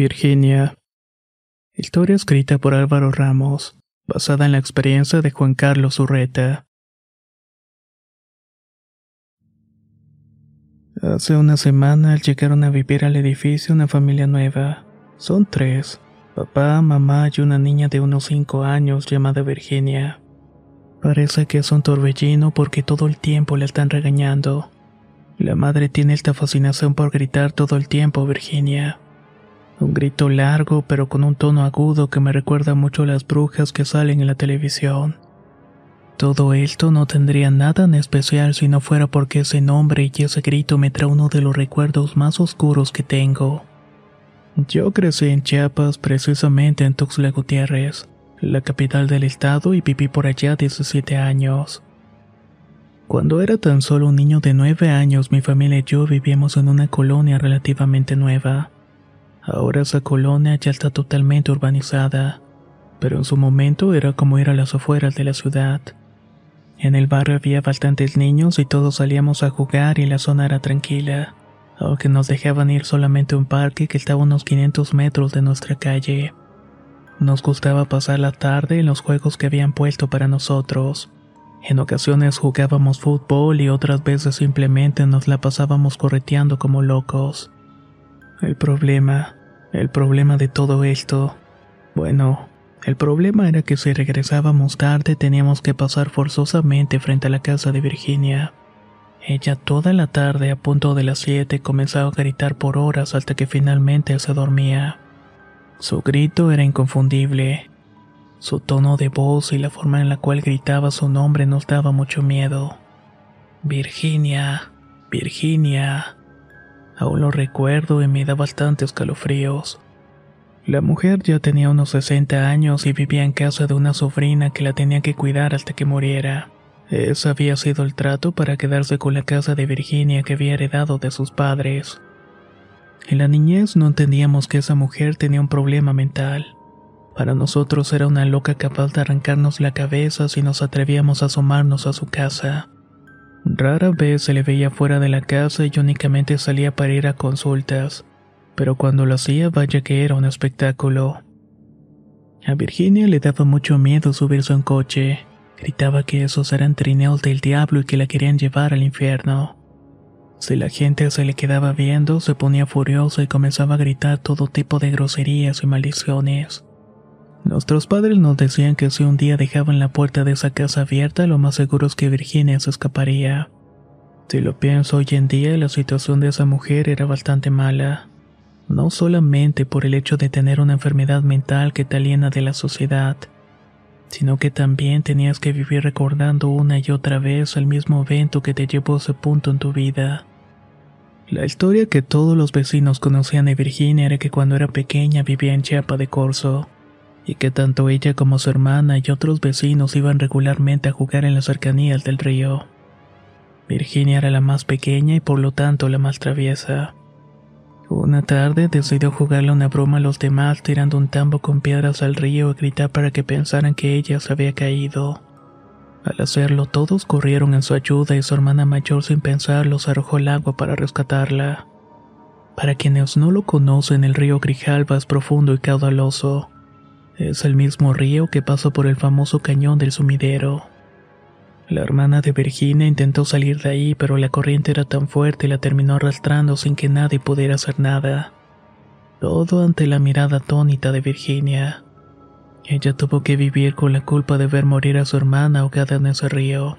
Virginia. Historia escrita por Álvaro Ramos, basada en la experiencia de Juan Carlos Urreta. Hace una semana llegaron a vivir al edificio una familia nueva. Son tres, papá, mamá y una niña de unos cinco años llamada Virginia. Parece que es un torbellino porque todo el tiempo la están regañando. La madre tiene esta fascinación por gritar todo el tiempo Virginia. Un grito largo pero con un tono agudo que me recuerda mucho a las brujas que salen en la televisión. Todo esto no tendría nada en especial si no fuera porque ese nombre y ese grito me trae uno de los recuerdos más oscuros que tengo. Yo crecí en Chiapas, precisamente en Tuxtla Gutiérrez, la capital del estado, y viví por allá 17 años. Cuando era tan solo un niño de 9 años, mi familia y yo vivíamos en una colonia relativamente nueva. Ahora esa colonia ya está totalmente urbanizada, pero en su momento era como ir a las afueras de la ciudad. En el barrio había bastantes niños y todos salíamos a jugar y la zona era tranquila, aunque nos dejaban ir solamente a un parque que estaba a unos 500 metros de nuestra calle. Nos gustaba pasar la tarde en los juegos que habían puesto para nosotros. En ocasiones jugábamos fútbol y otras veces simplemente nos la pasábamos correteando como locos. El problema, el problema de todo esto, bueno, el problema era que si regresábamos tarde teníamos que pasar forzosamente frente a la casa de Virginia. Ella toda la tarde a punto de las 7 comenzaba a gritar por horas hasta que finalmente se dormía. Su grito era inconfundible. Su tono de voz y la forma en la cual gritaba su nombre nos daba mucho miedo. Virginia, Virginia. Aún lo recuerdo y me da bastante escalofríos. La mujer ya tenía unos 60 años y vivía en casa de una sobrina que la tenía que cuidar hasta que muriera. Ese había sido el trato para quedarse con la casa de Virginia que había heredado de sus padres. En la niñez no entendíamos que esa mujer tenía un problema mental. Para nosotros era una loca capaz de arrancarnos la cabeza si nos atrevíamos a asomarnos a su casa. Rara vez se le veía fuera de la casa y únicamente salía para ir a consultas, pero cuando lo hacía vaya que era un espectáculo. A Virginia le daba mucho miedo subirse a un coche. Gritaba que esos eran trineos del diablo y que la querían llevar al infierno. Si la gente se le quedaba viendo, se ponía furiosa y comenzaba a gritar todo tipo de groserías y maldiciones. Nuestros padres nos decían que si un día dejaban la puerta de esa casa abierta, lo más seguro es que Virginia se escaparía. Si lo pienso hoy en día, la situación de esa mujer era bastante mala. No solamente por el hecho de tener una enfermedad mental que te aliena de la sociedad, sino que también tenías que vivir recordando una y otra vez el mismo evento que te llevó a ese punto en tu vida. La historia que todos los vecinos conocían de Virginia era que cuando era pequeña vivía en Chiapa de Corzo y que tanto ella como su hermana y otros vecinos iban regularmente a jugar en las cercanías del río. Virginia era la más pequeña y por lo tanto la más traviesa. Una tarde decidió jugarle una broma a los demás tirando un tambo con piedras al río y gritar para que pensaran que ella se había caído. Al hacerlo todos corrieron en su ayuda y su hermana mayor sin pensarlo se arrojó al agua para rescatarla. Para quienes no lo conocen, el río Grijalva es profundo y caudaloso. Es el mismo río que pasa por el famoso cañón del sumidero. La hermana de Virginia intentó salir de ahí, pero la corriente era tan fuerte y la terminó arrastrando sin que nadie pudiera hacer nada. Todo ante la mirada atónita de Virginia. Ella tuvo que vivir con la culpa de ver morir a su hermana ahogada en ese río.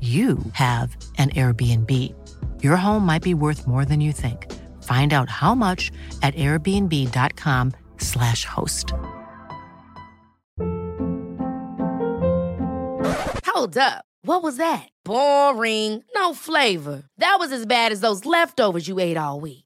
you have an Airbnb. Your home might be worth more than you think. Find out how much at airbnb.com/slash host. Hold up. What was that? Boring. No flavor. That was as bad as those leftovers you ate all week.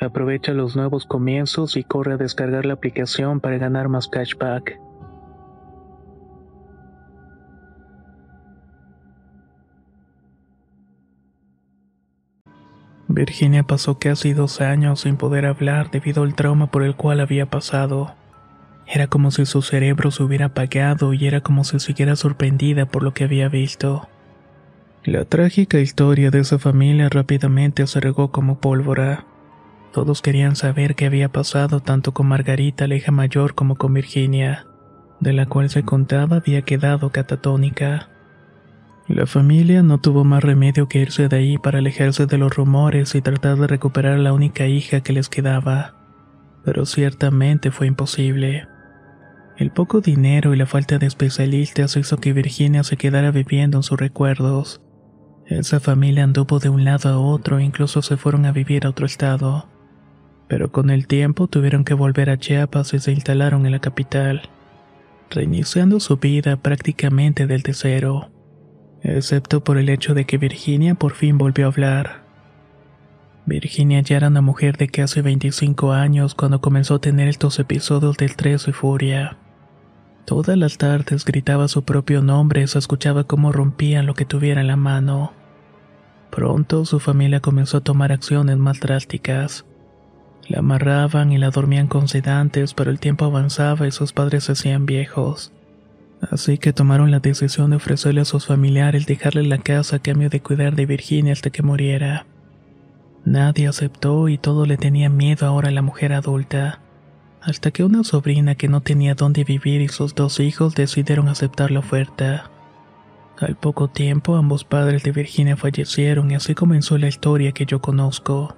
Aprovecha los nuevos comienzos y corre a descargar la aplicación para ganar más cashback. Virginia pasó casi dos años sin poder hablar debido al trauma por el cual había pasado. Era como si su cerebro se hubiera apagado y era como si siguiera sorprendida por lo que había visto. La trágica historia de esa familia rápidamente se regó como pólvora. Todos querían saber qué había pasado tanto con Margarita, la hija mayor, como con Virginia, de la cual se contaba había quedado catatónica. La familia no tuvo más remedio que irse de ahí para alejarse de los rumores y tratar de recuperar a la única hija que les quedaba, pero ciertamente fue imposible. El poco dinero y la falta de especialistas hizo que Virginia se quedara viviendo en sus recuerdos. Esa familia anduvo de un lado a otro e incluso se fueron a vivir a otro estado. Pero con el tiempo tuvieron que volver a Chiapas y se instalaron en la capital, reiniciando su vida prácticamente desde cero, excepto por el hecho de que Virginia por fin volvió a hablar. Virginia ya era una mujer de casi 25 años cuando comenzó a tener estos episodios de estrés y furia. Todas las tardes gritaba su propio nombre y se escuchaba cómo rompían lo que tuviera en la mano. Pronto su familia comenzó a tomar acciones más drásticas. La amarraban y la dormían con sedantes, pero el tiempo avanzaba y sus padres se hacían viejos. Así que tomaron la decisión de ofrecerle a sus familiares dejarle la casa a cambio de cuidar de Virginia hasta que muriera. Nadie aceptó y todo le tenía miedo ahora a la mujer adulta hasta que una sobrina que no tenía dónde vivir y sus dos hijos decidieron aceptar la oferta. Al poco tiempo ambos padres de Virginia fallecieron y así comenzó la historia que yo conozco.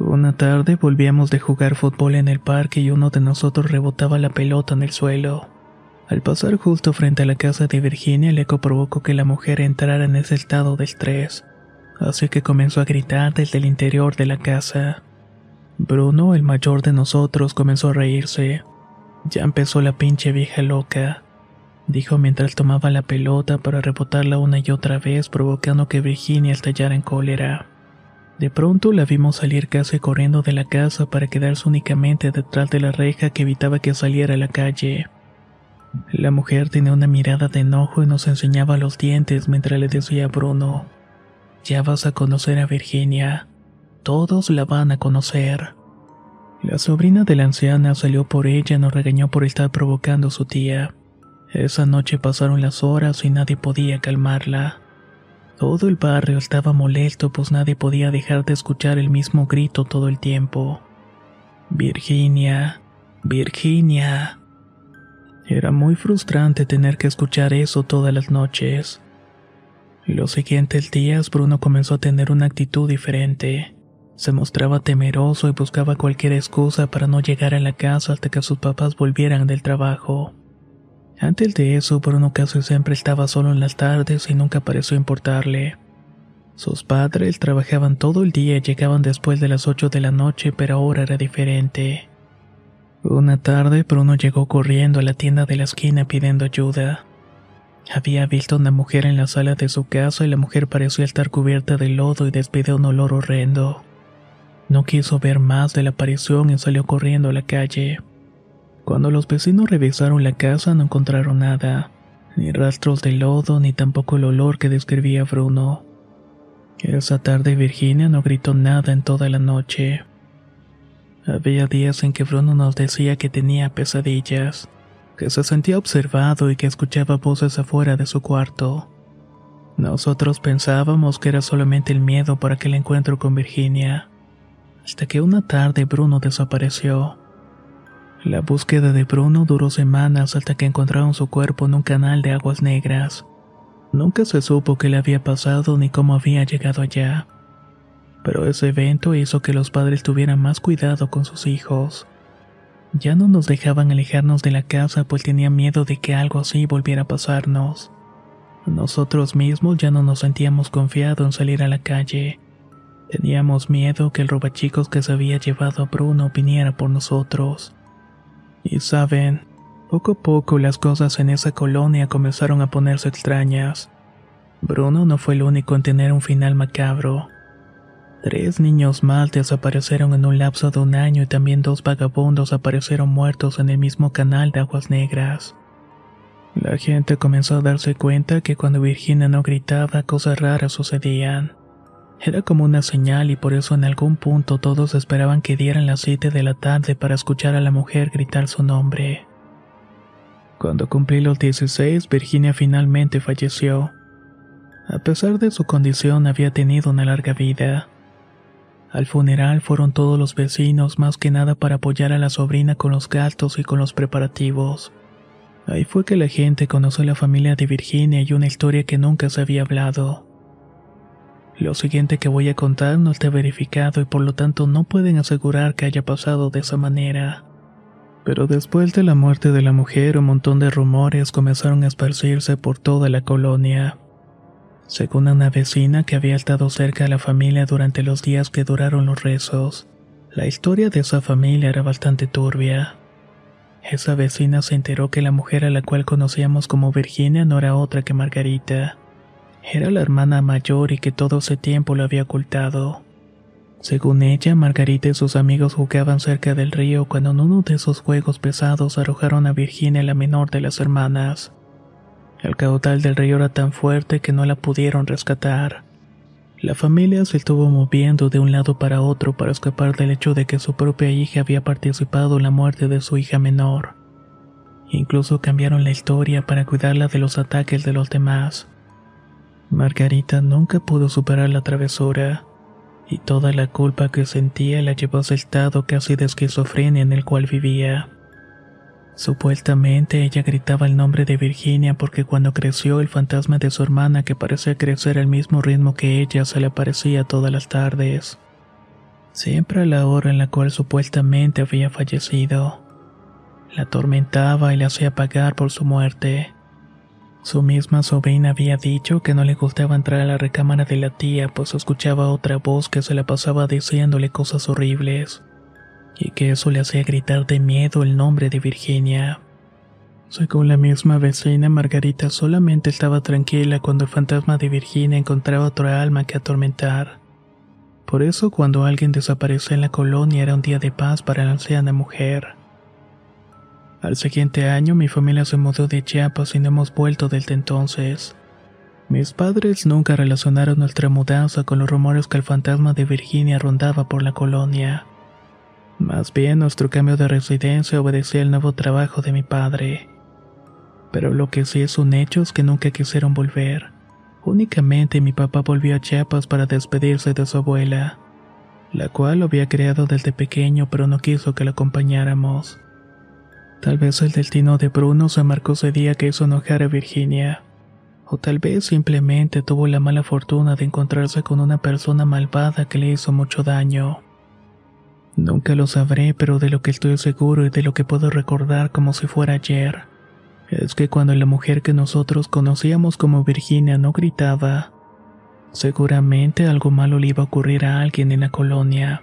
Una tarde volvíamos de jugar fútbol en el parque y uno de nosotros rebotaba la pelota en el suelo. Al pasar justo frente a la casa de Virginia, el eco provocó que la mujer entrara en ese estado de estrés, así que comenzó a gritar desde el interior de la casa. Bruno, el mayor de nosotros, comenzó a reírse. Ya empezó la pinche vieja loca. dijo mientras tomaba la pelota para rebotarla una y otra vez, provocando que Virginia estallara en cólera. De pronto la vimos salir casi corriendo de la casa para quedarse únicamente detrás de la reja que evitaba que saliera a la calle. La mujer tenía una mirada de enojo y nos enseñaba los dientes mientras le decía a Bruno, ya vas a conocer a Virginia, todos la van a conocer. La sobrina de la anciana salió por ella y nos regañó por estar provocando a su tía. Esa noche pasaron las horas y nadie podía calmarla. Todo el barrio estaba molesto pues nadie podía dejar de escuchar el mismo grito todo el tiempo. Virginia, Virginia. Era muy frustrante tener que escuchar eso todas las noches. Los siguientes días Bruno comenzó a tener una actitud diferente. Se mostraba temeroso y buscaba cualquier excusa para no llegar a la casa hasta que sus papás volvieran del trabajo. Antes de eso, Bruno casi siempre estaba solo en las tardes y nunca pareció importarle. Sus padres trabajaban todo el día y llegaban después de las 8 de la noche, pero ahora era diferente. Una tarde, Bruno llegó corriendo a la tienda de la esquina pidiendo ayuda. Había visto una mujer en la sala de su casa y la mujer parecía estar cubierta de lodo y despedía un olor horrendo. No quiso ver más de la aparición y salió corriendo a la calle. Cuando los vecinos revisaron la casa no encontraron nada, ni rastros de lodo ni tampoco el olor que describía Bruno. Esa tarde Virginia no gritó nada en toda la noche. Había días en que Bruno nos decía que tenía pesadillas, que se sentía observado y que escuchaba voces afuera de su cuarto. Nosotros pensábamos que era solamente el miedo por aquel encuentro con Virginia, hasta que una tarde Bruno desapareció. La búsqueda de Bruno duró semanas hasta que encontraron su cuerpo en un canal de aguas negras. Nunca se supo qué le había pasado ni cómo había llegado allá. Pero ese evento hizo que los padres tuvieran más cuidado con sus hijos. Ya no nos dejaban alejarnos de la casa pues tenían miedo de que algo así volviera a pasarnos. Nosotros mismos ya no nos sentíamos confiados en salir a la calle. Teníamos miedo que el robachicos que se había llevado a Bruno viniera por nosotros. Y saben, poco a poco las cosas en esa colonia comenzaron a ponerse extrañas. Bruno no fue el único en tener un final macabro. Tres niños más desaparecieron en un lapso de un año y también dos vagabundos aparecieron muertos en el mismo canal de aguas negras. La gente comenzó a darse cuenta que cuando Virginia no gritaba cosas raras sucedían. Era como una señal y por eso en algún punto todos esperaban que dieran las 7 de la tarde para escuchar a la mujer gritar su nombre. Cuando cumplí los 16, Virginia finalmente falleció. A pesar de su condición, había tenido una larga vida. Al funeral fueron todos los vecinos más que nada para apoyar a la sobrina con los gastos y con los preparativos. Ahí fue que la gente conoció a la familia de Virginia y una historia que nunca se había hablado. Lo siguiente que voy a contar no está verificado y por lo tanto no pueden asegurar que haya pasado de esa manera. Pero después de la muerte de la mujer un montón de rumores comenzaron a esparcirse por toda la colonia. Según una vecina que había estado cerca de la familia durante los días que duraron los rezos, la historia de esa familia era bastante turbia. Esa vecina se enteró que la mujer a la cual conocíamos como Virginia no era otra que Margarita. Era la hermana mayor y que todo ese tiempo lo había ocultado. Según ella, Margarita y sus amigos jugaban cerca del río cuando en uno de esos juegos pesados arrojaron a Virginia, la menor de las hermanas. El caudal del río era tan fuerte que no la pudieron rescatar. La familia se estuvo moviendo de un lado para otro para escapar del hecho de que su propia hija había participado en la muerte de su hija menor. Incluso cambiaron la historia para cuidarla de los ataques de los demás. Margarita nunca pudo superar la travesura, y toda la culpa que sentía la llevó a ese estado casi de esquizofrenia en el cual vivía. Supuestamente ella gritaba el nombre de Virginia porque cuando creció el fantasma de su hermana que parecía crecer al mismo ritmo que ella se le aparecía todas las tardes. Siempre a la hora en la cual supuestamente había fallecido. La atormentaba y la hacía pagar por su muerte. Su misma sobrina había dicho que no le gustaba entrar a la recámara de la tía pues escuchaba otra voz que se la pasaba diciéndole cosas horribles y que eso le hacía gritar de miedo el nombre de Virginia. Según la misma vecina, Margarita solamente estaba tranquila cuando el fantasma de Virginia encontraba otra alma que atormentar. Por eso cuando alguien desaparecía en la colonia era un día de paz para la anciana mujer. Al siguiente año mi familia se mudó de Chiapas y no hemos vuelto desde entonces. Mis padres nunca relacionaron nuestra mudanza con los rumores que el fantasma de Virginia rondaba por la colonia. Más bien nuestro cambio de residencia obedecía al nuevo trabajo de mi padre. Pero lo que sí es un hecho es que nunca quisieron volver. Únicamente mi papá volvió a Chiapas para despedirse de su abuela, la cual lo había criado desde pequeño pero no quiso que la acompañáramos. Tal vez el destino de Bruno se marcó ese día que hizo enojar a Virginia. O tal vez simplemente tuvo la mala fortuna de encontrarse con una persona malvada que le hizo mucho daño. Nunca lo sabré, pero de lo que estoy seguro y de lo que puedo recordar como si fuera ayer, es que cuando la mujer que nosotros conocíamos como Virginia no gritaba, seguramente algo malo le iba a ocurrir a alguien en la colonia.